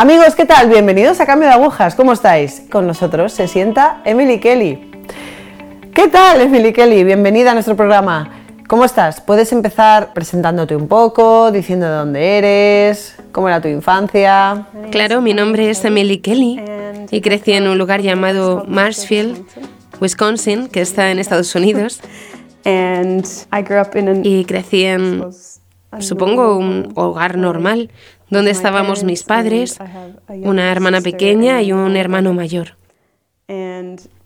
Amigos, ¿qué tal? Bienvenidos a Cambio de Agujas. ¿Cómo estáis? Con nosotros se sienta Emily Kelly. ¿Qué tal, Emily Kelly? Bienvenida a nuestro programa. ¿Cómo estás? Puedes empezar presentándote un poco, diciendo de dónde eres, cómo era tu infancia. Claro, mi nombre es Emily Kelly y crecí en un lugar llamado Marshfield, Wisconsin, que está en Estados Unidos. Y crecí en, supongo, un hogar normal donde estábamos mis padres, una hermana pequeña y un hermano mayor.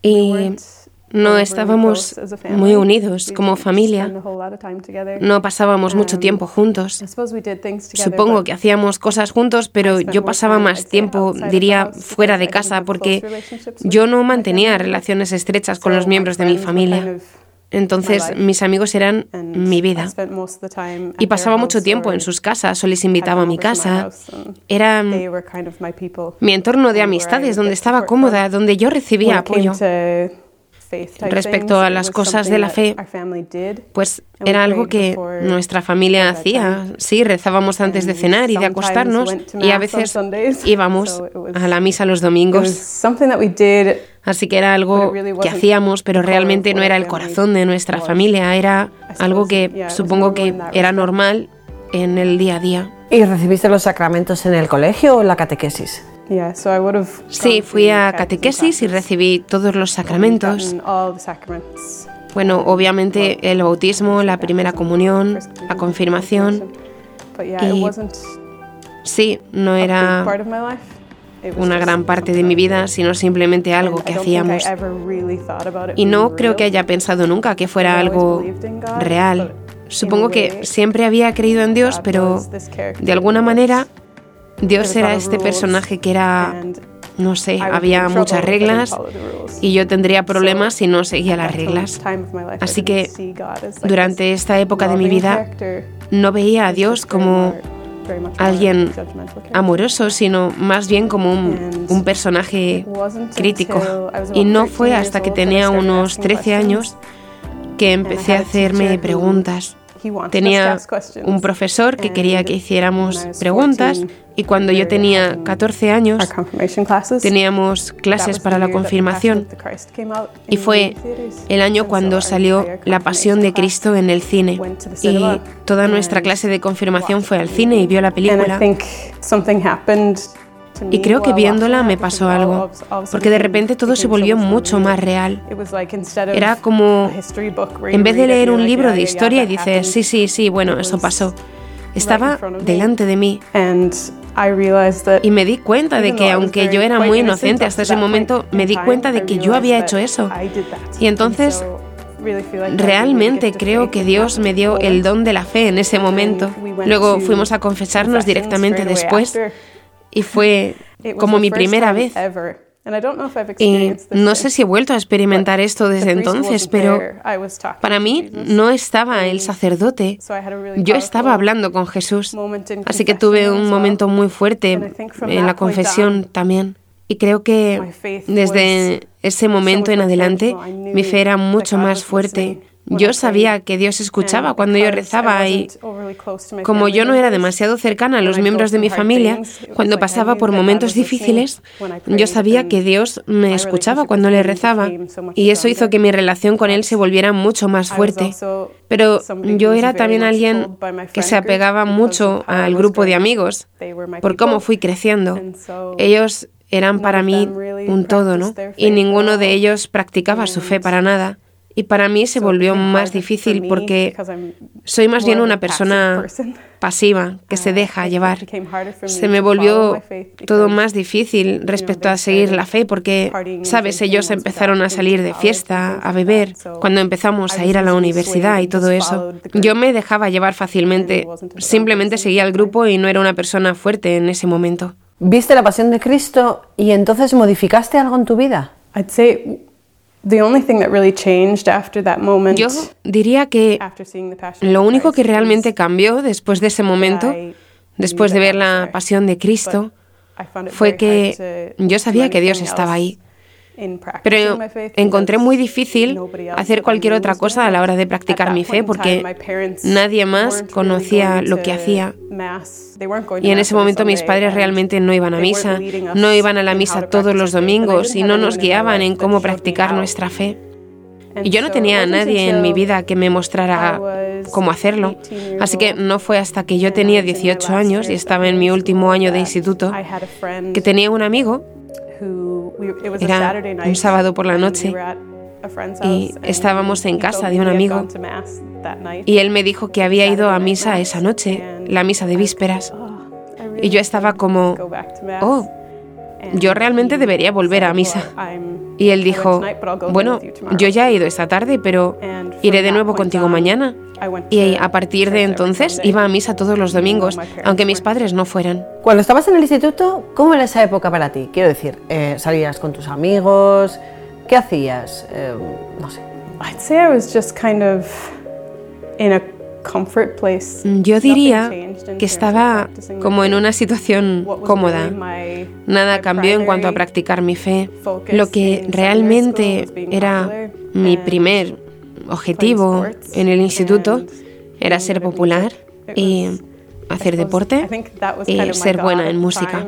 Y no estábamos muy unidos como familia. No pasábamos mucho tiempo juntos. Supongo que hacíamos cosas juntos, pero yo pasaba más tiempo, diría, fuera de casa porque yo no mantenía relaciones estrechas con los miembros de mi familia. Entonces mis amigos eran mi vida. Y pasaba mucho tiempo en sus casas o les invitaba a mi casa. Era mi entorno de amistades, donde estaba cómoda, donde yo recibía apoyo. Respecto a las cosas de la fe, pues era algo que nuestra familia hacía. Sí, rezábamos antes de cenar y de acostarnos y a veces íbamos a la misa los domingos. Así que era algo que hacíamos, pero realmente no era el corazón de nuestra familia, era algo que supongo que era normal en el día a día. ¿Y recibiste los sacramentos en el colegio o en la catequesis? Sí, fui a catequesis y recibí todos los sacramentos. Bueno, obviamente el bautismo, la primera comunión, la confirmación. Y sí, no era una gran parte de mi vida, sino simplemente algo que hacíamos. Y no creo que haya pensado nunca que fuera algo real. Supongo que siempre había creído en Dios, pero de alguna manera Dios era este personaje que era, no sé, había muchas reglas y yo tendría problemas si no seguía las reglas. Así que durante esta época de mi vida no veía a Dios como alguien amoroso, sino más bien como un, un, personaje crítico. Y no fue hasta que tenía unos 13 años que empecé a hacerme preguntas. Tenía un profesor que quería que hiciéramos preguntas y cuando yo tenía 14 años teníamos clases para la confirmación. y fue el año cuando salió La Pasión de Cristo en el cine. y toda nuestra clase de confirmación fue al cine y vio la película y creo que viéndola me pasó algo, porque de repente todo se volvió mucho más real. Era como, en vez de leer un libro de historia y dices, sí, sí, sí, bueno, eso pasó, estaba delante de mí. Y me di cuenta de que aunque yo era muy inocente hasta ese momento, me di cuenta de que yo había hecho eso. Y entonces Realmente creo que Dios me dio el don de la fe en ese momento. Luego fuimos a confesarnos directamente después y fue como mi primera vez. Y no sé si he vuelto a experimentar esto desde entonces, pero para mí no estaba el sacerdote. Yo estaba hablando con Jesús. Así que tuve un momento muy fuerte en la confesión también. Y creo que desde ese momento en adelante mi fe era mucho más fuerte yo sabía que Dios escuchaba cuando yo rezaba y como yo no era demasiado cercana a los miembros de mi familia, cuando pasaba por momentos difíciles, yo sabía que Dios me escuchaba cuando le rezaba y eso hizo que mi relación con Él se volviera mucho más fuerte. Pero yo era también alguien que se apegaba mucho al grupo de amigos por cómo fui creciendo. Ellos eran para mí un todo, ¿no? Y ninguno de ellos practicaba su fe para nada. Y para mí se volvió más difícil porque soy más bien una persona pasiva que se deja llevar. Se me volvió todo más difícil respecto a seguir la fe porque, sabes, ellos empezaron a salir de fiesta, a beber, cuando empezamos a ir a la universidad y todo eso. Yo me dejaba llevar fácilmente, simplemente seguía al grupo y no era una persona fuerte en ese momento. ¿Viste la pasión de Cristo y entonces modificaste algo en tu vida? Yo diría que lo único que realmente cambió después de ese momento, después de ver la pasión de Cristo, fue que yo sabía que Dios estaba ahí. Pero encontré muy difícil hacer cualquier otra cosa a la hora de practicar mi fe porque nadie más conocía lo que hacía. Y en ese momento mis padres realmente no iban a misa, no iban a la misa todos los domingos y no nos guiaban en cómo practicar nuestra fe. Y yo no tenía a nadie en mi vida que me mostrara cómo hacerlo. Así que no fue hasta que yo tenía 18 años y estaba en mi último año de instituto que tenía un amigo. Era un sábado por la noche y estábamos en casa de un amigo y él me dijo que había ido a misa esa noche, la misa de vísperas. Y yo estaba como, oh, yo realmente debería volver a misa. Y él dijo, bueno, yo ya he ido esta tarde, pero iré de nuevo contigo mañana. Y a partir de entonces iba a misa todos los domingos, aunque mis padres no fueran. Cuando estabas en el instituto, ¿cómo era esa época para ti? Quiero decir, eh, ¿salías con tus amigos? ¿Qué hacías? Eh, no sé. Yo diría que estaba como en una situación cómoda. Nada cambió en cuanto a practicar mi fe. Lo que realmente era mi primer objetivo en el instituto era ser popular y hacer deporte y ser buena en música.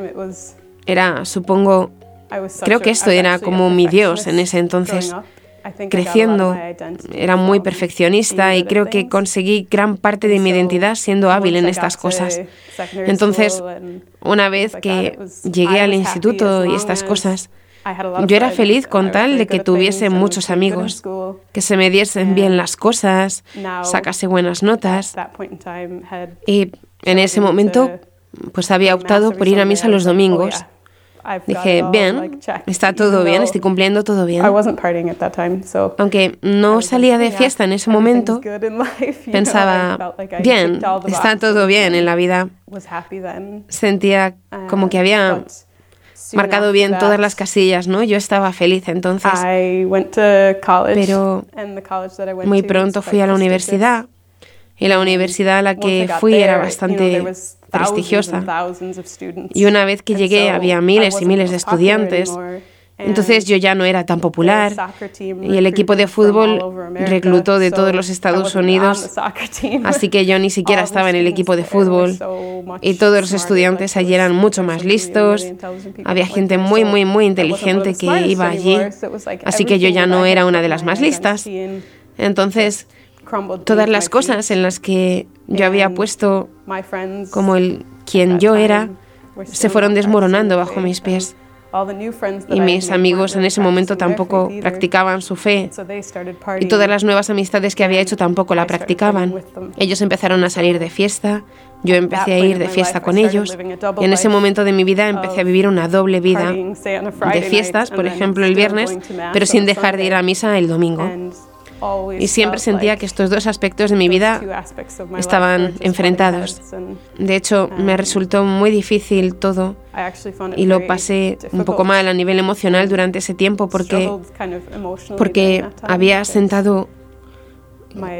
Era, supongo, creo que esto era como mi Dios en ese entonces creciendo. Era muy perfeccionista y creo que conseguí gran parte de mi identidad siendo hábil en estas cosas. Entonces, una vez que llegué al instituto y estas cosas, yo era feliz con tal de que tuviese muchos amigos, que se me diesen bien las cosas, sacase buenas notas. Y en ese momento, pues había optado por ir a misa los domingos Dije, bien, está todo bien, estoy cumpliendo todo bien. Aunque no salía de fiesta en ese momento, pensaba, bien, está todo bien en la vida. Sentía como que había marcado bien todas las casillas, ¿no? Yo estaba feliz entonces. Pero muy pronto fui a la universidad y la universidad a la que fui era bastante prestigiosa. Y una vez que llegué había miles y miles de estudiantes. Entonces yo ya no era tan popular. y el equipo de fútbol reclutó de todos los Estados Unidos, así que yo ni siquiera estaba en el equipo de fútbol. y todos los estudiantes allí eran mucho más listos, había gente muy, muy, muy inteligente que iba allí, así que yo ya no era una de las más listas. Entonces todas las cosas en las que yo había puesto como el quien yo era se fueron desmoronando bajo mis pies. Y mis amigos en ese momento tampoco practicaban su fe. Y todas las nuevas amistades que había hecho tampoco la practicaban. Ellos empezaron a salir de fiesta, yo empecé a ir de fiesta con ellos. Y en ese momento de mi vida empecé a vivir una doble vida de fiestas, por ejemplo el viernes, pero sin dejar de ir a misa el domingo. Y siempre sentía que estos dos aspectos de mi vida estaban enfrentados. De hecho, me resultó muy difícil todo y lo pasé un poco mal a nivel emocional durante ese tiempo porque, porque había sentado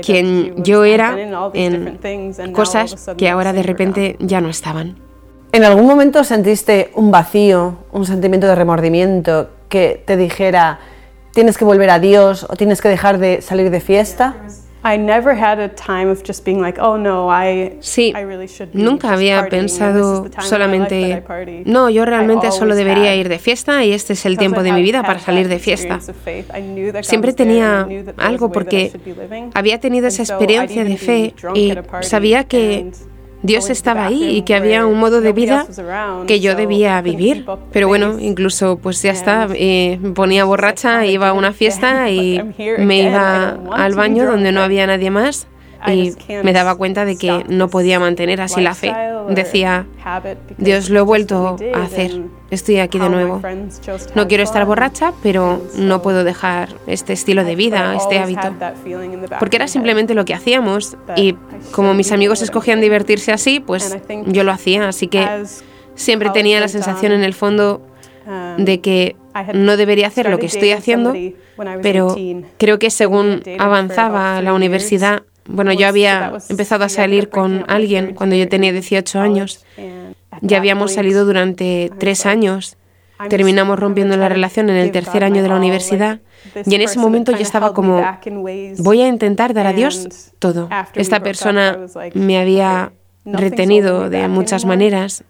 quien yo era en cosas que ahora de repente ya no estaban. ¿En algún momento sentiste un vacío, un sentimiento de remordimiento que te dijera, tienes que volver a Dios o tienes que dejar de salir de fiesta? Sí, nunca había pensado solamente, no, yo realmente solo debería ir de fiesta y este es el tiempo de mi vida para salir de fiesta. Siempre tenía algo porque había tenido esa experiencia de fe y sabía que Dios estaba ahí y que había un modo de vida que yo debía vivir. Pero bueno, incluso pues ya está, eh, ponía borracha, iba a una fiesta y me iba al baño donde no había nadie más y me daba cuenta de que no podía mantener así la fe. Decía, Dios lo he vuelto a hacer, estoy aquí de nuevo. No quiero estar borracha, pero no puedo dejar este estilo de vida, este hábito. Porque era simplemente lo que hacíamos y como mis amigos escogían divertirse así, pues yo lo hacía, así que siempre tenía la sensación en el fondo de que no debería hacer lo que estoy haciendo, pero creo que según avanzaba la universidad bueno, yo había empezado a salir con alguien cuando yo tenía 18 años. Ya habíamos salido durante tres años terminamos rompiendo la relación en el tercer año de la universidad y en ese momento yo estaba como, voy a intentar dar a Dios todo. Esta persona me había retenido de muchas maneras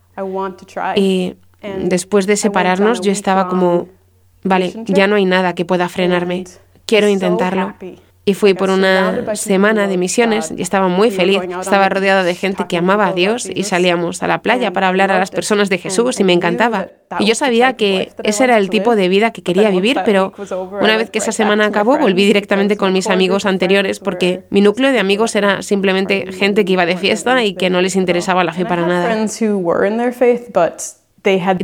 y después de separarnos yo estaba como, vale, ya no hay nada que pueda frenarme, quiero intentarlo. Y fui por una semana de misiones y estaba muy feliz. Estaba rodeada de gente que amaba a Dios y salíamos a la playa para hablar a las personas de Jesús y me encantaba. Y yo sabía que ese era el tipo de vida que quería vivir, pero una vez que esa semana acabó, volví directamente con mis amigos anteriores porque mi núcleo de amigos era simplemente gente que iba de fiesta y que no les interesaba la fe para nada.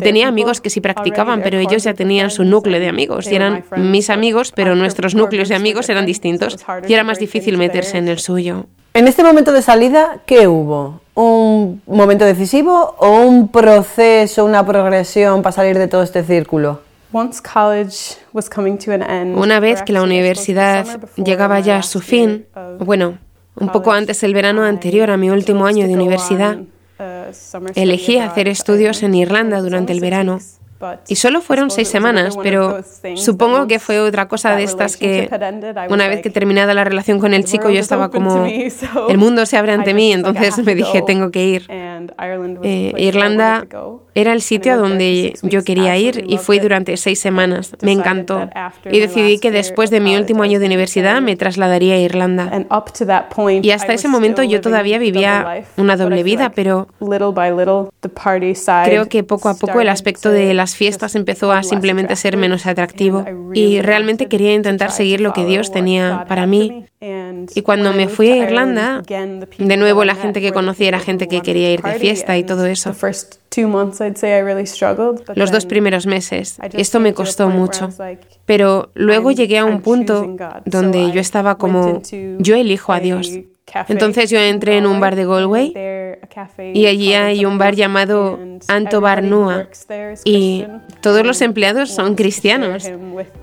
Tenía amigos que sí practicaban, pero ellos ya tenían su núcleo de amigos y eran mis amigos, pero nuestros núcleos de amigos eran distintos y era más difícil meterse en el suyo. En este momento de salida, ¿qué hubo? ¿Un momento decisivo o un proceso, una progresión para salir de todo este círculo? Una vez que la universidad llegaba ya a su fin, bueno, un poco antes del verano anterior a mi último año de universidad, Elegí hacer estudios en Irlanda durante el verano y solo fueron seis semanas, pero supongo que fue otra cosa de estas que una vez que terminada la relación con el chico yo estaba como, el mundo se abre ante mí, entonces me dije, tengo que ir. Eh, Irlanda era el sitio a donde yo quería ir y fui durante seis semanas. Me encantó. Y decidí que después de mi último año de universidad me trasladaría a Irlanda. Y hasta ese momento yo todavía vivía una doble vida, pero creo que poco a poco el aspecto de las fiestas empezó a simplemente ser menos atractivo y realmente quería intentar seguir lo que Dios tenía para mí. Y cuando me fui a Irlanda, de nuevo la gente que conocí era gente que quería ir de fiesta y todo eso. Los dos primeros meses. Esto me costó mucho. Pero luego llegué a un punto donde yo estaba como, yo elijo a Dios. Entonces yo entré en un bar de Galway y allí hay un bar llamado Anto Bar Nua. y todos los empleados son cristianos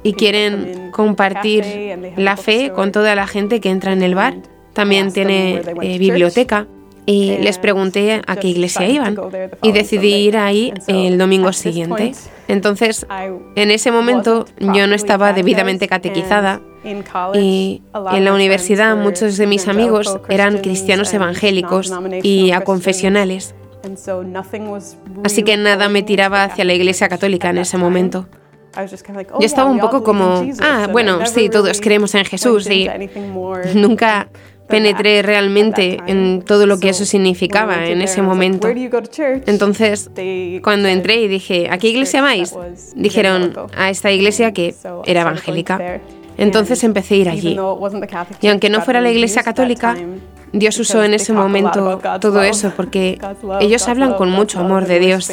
y quieren compartir la fe con toda la gente que entra en el bar. También tiene eh, biblioteca. y les pregunté a qué iglesia iban y decidí ir ahí el domingo siguiente. Entonces, en ese momento yo no estaba debidamente catequizada y en la universidad muchos de mis amigos eran cristianos evangélicos y aconfesionales. Así que nada me tiraba hacia la iglesia católica en ese momento. Yo estaba un poco como, ah, bueno, sí, todos creemos en Jesús y nunca penetré realmente en todo lo que eso significaba en ese momento. Entonces, cuando entré y dije, ¿a qué iglesia vais? Dijeron, a esta iglesia que era evangélica. Entonces empecé a ir allí. Y aunque no fuera la iglesia católica, Dios usó en ese momento todo eso porque ellos hablan con mucho amor de Dios.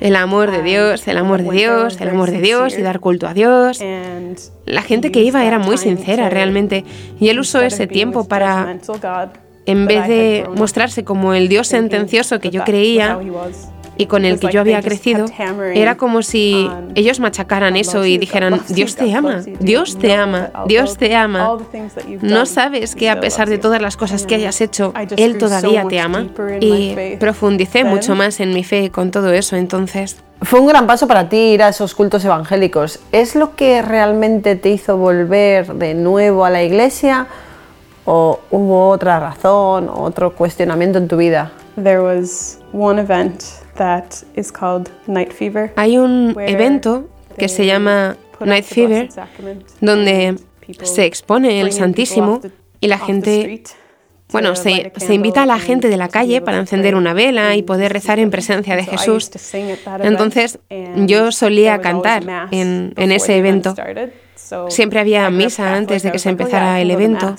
El amor de Dios, el amor de Dios, el amor de Dios y dar culto a Dios. La gente que iba era muy sincera realmente y Él usó ese tiempo para, en vez de mostrarse como el Dios sentencioso que yo creía, y con el que yo había crecido, era como si ellos machacaran eso y dijeran, Dios te ama, Dios te ama, Dios te ama. No sabes que a pesar de todas las cosas que hayas hecho, Él todavía te ama. Y profundicé mucho más en mi fe con todo eso entonces. Fue un gran paso para ti ir a esos cultos evangélicos. ¿Es lo que realmente te hizo volver de nuevo a la iglesia? ¿O hubo otra razón, otro cuestionamiento en tu vida? There was one event hay un evento que se llama Night Fever, donde se expone el Santísimo y la gente, bueno, se, se, invita a la gente de la calle para encender una vela y poder rezar en presencia de Jesús. Entonces yo solía cantar en, en ese evento. Siempre había misa antes de que se empezara el evento.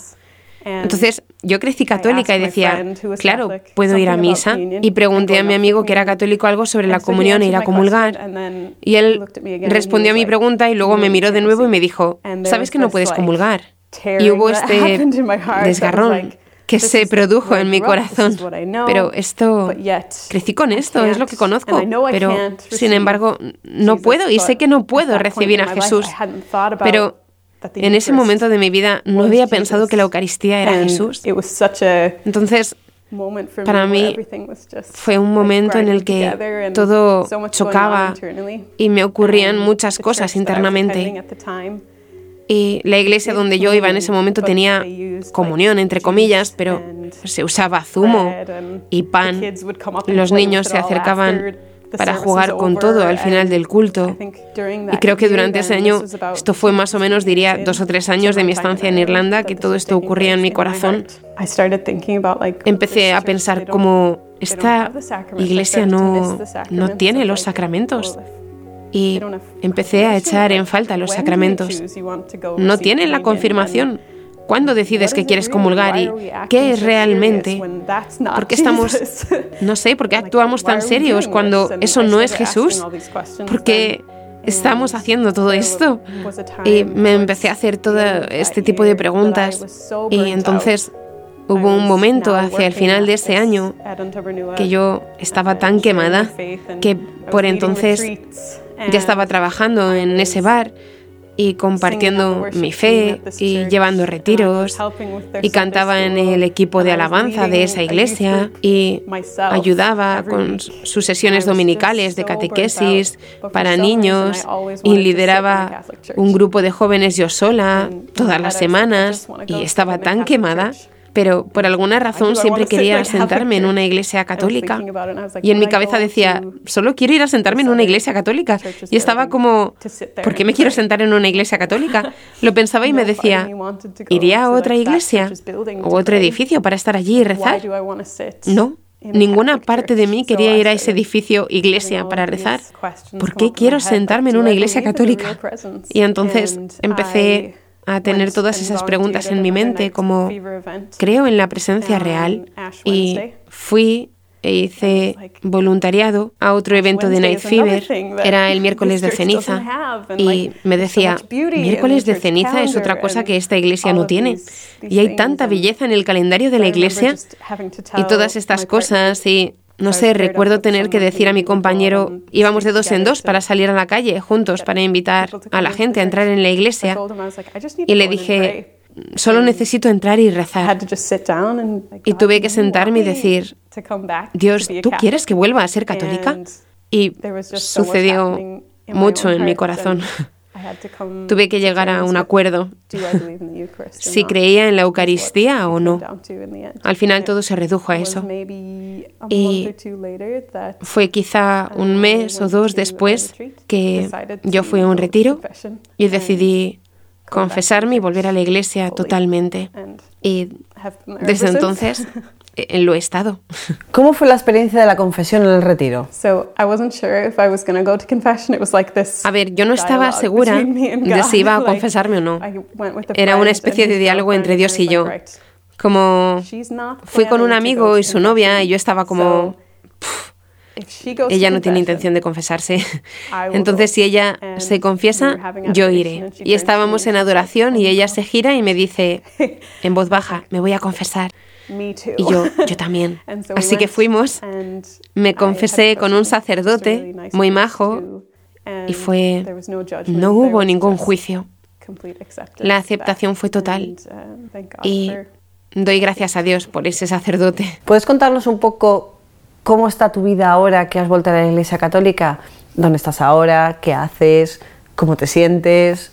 Entonces yo crecí católica y decía, claro, puedo ir a misa. Y pregunté a mi amigo que era católico algo sobre la comunión e ir a comulgar. Y él respondió a mi pregunta y luego me miró de nuevo y me dijo, ¿sabes que no puedes comulgar? Y hubo este desgarrón que se produjo en mi corazón. Pero esto, crecí con esto, es lo que conozco. Pero, sin embargo, no puedo y sé que no puedo recibir a Jesús. Pero en ese momento de mi vida no había pensado que la Eucaristía era Jesús. Entonces, Para mí fue un momento en el que todo chocaba y me ocurrían muchas cosas internamente. Y la iglesia donde yo iba en ese momento tenía comunión, entre comillas, pero se usaba zumo y pan. Los niños se acercaban para jugar con todo al final del culto. Y creo que durante ese año, esto fue más o menos, diría, dos o tres años de mi estancia en Irlanda, que todo esto ocurría en mi corazón. Empecé a pensar como esta iglesia no, no tiene los sacramentos. Y empecé a echar en falta los sacramentos. No tienen la confirmación. ¿Cuándo decides que quieres comulgar y qué es realmente? ¿Por qué estamos, no sé, por qué actuamos tan serios cuando eso no es Jesús? ¿Por qué estamos haciendo todo esto? Y me empecé a hacer todo este tipo de preguntas y entonces hubo un momento hacia el final de ese año que yo estaba tan quemada que por entonces ya estaba trabajando en ese bar y compartiendo mi fe y llevando retiros. y cantaba en el equipo de alabanza de esa iglesia y ayudaba con sus sesiones dominicales de catequesis para niños y lideraba un grupo de jóvenes yo sola todas las semanas y estaba tan quemada pero por alguna razón siempre quería sentarme en una iglesia católica. Y en mi cabeza decía, solo quiero ir a sentarme en una iglesia católica. Y estaba como, ¿por qué me quiero sentar en una iglesia católica? Lo pensaba y me decía, ¿iría a otra iglesia o otro edificio para estar allí y rezar? No, Ninguna parte de mí quería ir a ese edificio iglesia para rezar. ¿Por qué quiero sentarme en una iglesia católica? Y entonces empecé a tener todas esas preguntas en mi mente, como creo en la presencia real y fui e hice voluntariado a otro evento de Night Fever. Era el miércoles de ceniza y me decía, miércoles de ceniza es otra cosa que esta iglesia no tiene. Y hay tanta belleza en el calendario de la iglesia y todas estas cosas y no sé, recuerdo tener que decir a mi compañero, íbamos de dos en dos para salir a la calle juntos para invitar a la gente a entrar en la iglesia. Y le dije, solo necesito entrar y rezar. Y tuve que sentarme y decir, Dios, ¿tú quieres que vuelva a ser católica? Y sucedió mucho en mi corazón. Tuve que llegar a un acuerdo si creía en la Eucaristía o no. Al final todo se redujo a eso. Y fue quizá un mes o dos después que yo fui a un retiro y decidí confesarme y volver a la iglesia totalmente. Y desde entonces lo he estado. ¿Cómo fue la experiencia de la confesión en el retiro? A ver, yo no estaba segura de si iba a confesarme o no. Era una especie de diálogo entre Dios y yo. Como fui con un amigo y su novia y yo estaba como... ella no tiene intención de confesarse. Entonces, si ella se confiesa, yo iré. Y estábamos en adoración y ella se gira y me dice en voz baja, me voy a confesar. Y yo, yo también. Así que fuimos, me confesé con un sacerdote muy majo y fue, no hubo ningún juicio. La aceptación fue total uh, y doy gracias a Dios por ese sacerdote. ¿Puedes contarnos un poco cómo está tu vida ahora que has vuelto a la Iglesia Católica? ¿Dónde estás ahora? ¿Qué haces? ¿Cómo te sientes?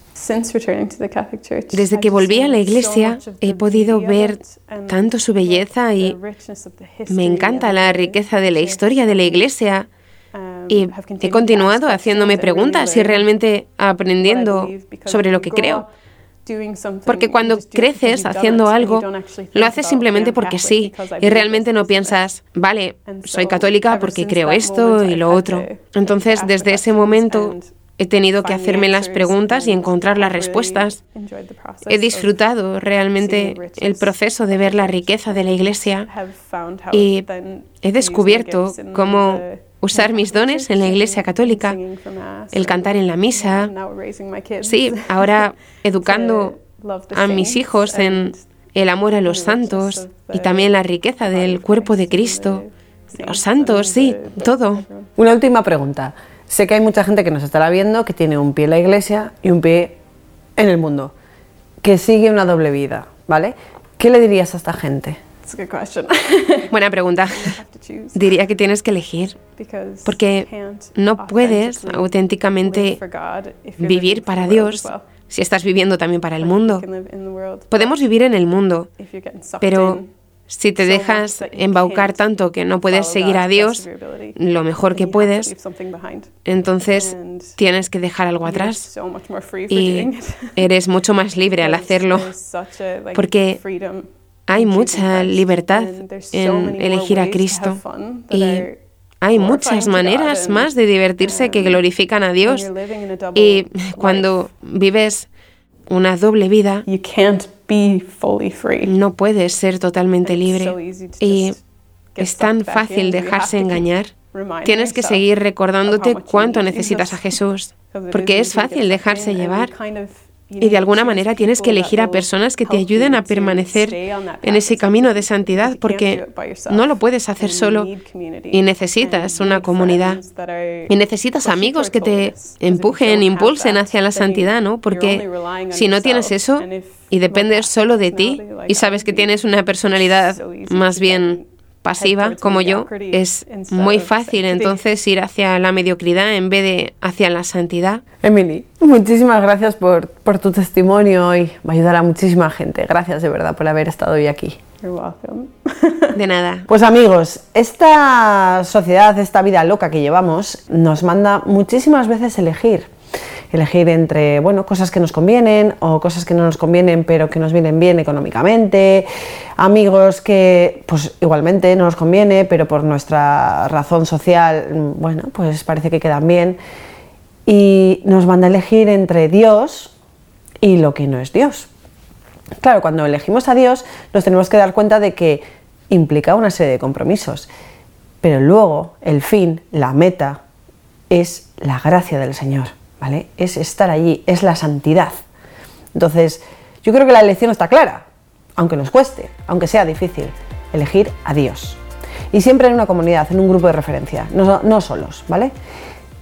Desde que volví a la iglesia he podido ver tanto su belleza y me encanta la riqueza de la historia de la iglesia um, y he continuado haciéndome preguntas y realmente aprendiendo sobre lo que creo. Porque cuando creces haciendo algo, lo haces simplemente porque sí y realmente no piensas, vale, soy católica porque creo esto y lo otro. Entonces, desde ese momento He tenido que hacerme las preguntas y encontrar las respuestas. He disfrutado realmente el proceso de ver la riqueza de la iglesia y he descubierto cómo usar mis dones en la iglesia católica, el cantar en la misa. Sí, ahora educando a mis hijos en el amor a los santos y también la riqueza del cuerpo de Cristo. Los santos, sí, todo. Una última pregunta. Sé que hay mucha gente que nos estará viendo que tiene un pie en la iglesia y un pie en el mundo, que sigue una doble vida, ¿vale? ¿Qué le dirías a esta gente? That's a good question. Buena pregunta. have to choose Diría que tienes que elegir, because porque no puedes auténticamente vivir para Dios si estás viviendo también para el mundo. Podemos vivir en el mundo, pero si te dejas embaucar tanto que no puedes seguir a Dios lo mejor que puedes, entonces tienes que dejar algo atrás so much more free for y eres mucho más libre al hacerlo. Porque freedom Hay mucha libertad en elegir a Cristo y hay muchas maneras más de divertirse que um, glorifican a Dios. Y cuando vives una doble vida, no puedes ser totalmente libre. Y es tan fácil dejarse engañar. Tienes que seguir recordándote cuánto necesitas a. Jesús, porque es fácil dejarse llevar. Y de alguna manera tienes que elegir a personas que te ayuden a permanecer en ese camino de santidad, porque no lo puedes hacer solo y necesitas una comunidad. Y necesitas amigos que te empujen, impulsen hacia la santidad, ¿no? Porque si no tienes eso y dependes solo de ti y sabes que tienes una personalidad más bien pasiva como yo, es muy fácil entonces ir hacia la mediocridad en vez de hacia la santidad. Emily, muchísimas gracias por, por tu testimonio y va a ayudar a muchísima gente. Gracias de verdad por haber estado hoy aquí. You're welcome. De nada. Pues amigos, esta sociedad, esta vida loca que llevamos, nos manda muchísimas veces elegir. Elegir entre, bueno, cosas que nos convienen o cosas que no nos convienen pero que nos vienen bien económicamente, amigos que pues igualmente no nos conviene pero por nuestra razón social, mm, bueno, pues parece que quedan bien. Y nos manda a elegir entre Dios y lo que no es Dios. Claro, cuando elegimos a Dios nos tenemos que dar cuenta de que implica una serie de compromisos, pero luego el fin, la meta, es la gracia del Señor, ¿vale? Es estar allí, es la santidad. Entonces, yo creo que la elección está clara, aunque nos cueste, aunque sea difícil, elegir a Dios. Y siempre en una comunidad, en un grupo de referencia, no, no solos, ¿vale?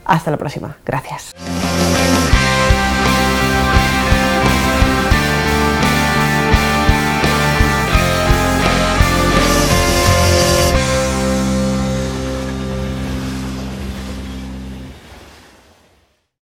Hasta la próxima. Gracias.